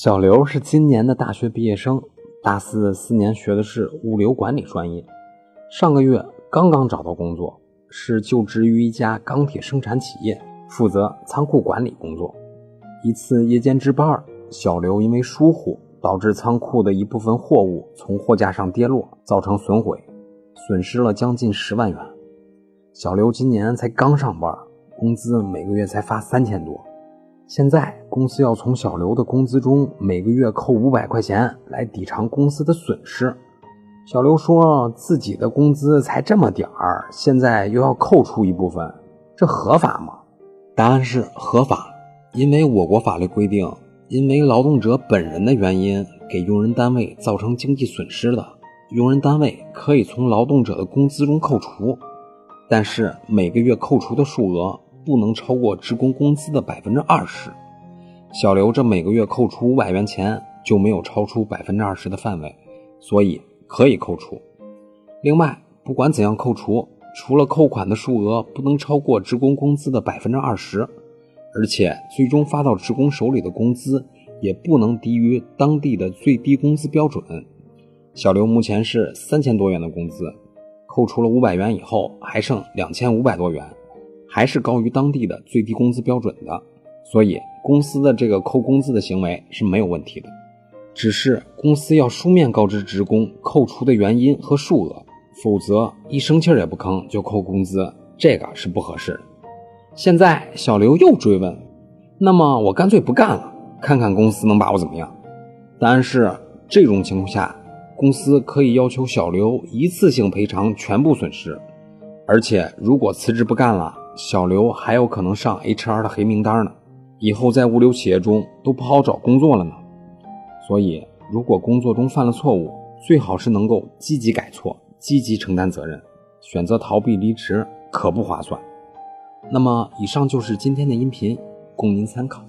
小刘是今年的大学毕业生，大四四年学的是物流管理专业，上个月刚刚找到工作，是就职于一家钢铁生产企业，负责仓库管理工作。一次夜间值班，小刘因为疏忽，导致仓库的一部分货物从货架上跌落，造成损毁，损失了将近十万元。小刘今年才刚上班，工资每个月才发三千多。现在公司要从小刘的工资中每个月扣五百块钱来抵偿公司的损失。小刘说自己的工资才这么点儿，现在又要扣除一部分，这合法吗？答案是合法，因为我国法律规定，因为劳动者本人的原因给用人单位造成经济损失的，用人单位可以从劳动者的工资中扣除，但是每个月扣除的数额。不能超过职工工资的百分之二十。小刘这每个月扣除五百元钱就没有超出百分之二十的范围，所以可以扣除。另外，不管怎样扣除，除了扣款的数额不能超过职工工资的百分之二十，而且最终发到职工手里的工资也不能低于当地的最低工资标准。小刘目前是三千多元的工资，扣除了五百元以后还剩两千五百多元。还是高于当地的最低工资标准的，所以公司的这个扣工资的行为是没有问题的，只是公司要书面告知职工扣除的原因和数额，否则一生气也不吭就扣工资，这个是不合适的。现在小刘又追问，那么我干脆不干了，看看公司能把我怎么样？答案是，这种情况下，公司可以要求小刘一次性赔偿全部损失，而且如果辞职不干了。小刘还有可能上 HR 的黑名单呢，以后在物流企业中都不好找工作了呢。所以，如果工作中犯了错误，最好是能够积极改错，积极承担责任。选择逃避离职可不划算。那么，以上就是今天的音频，供您参考。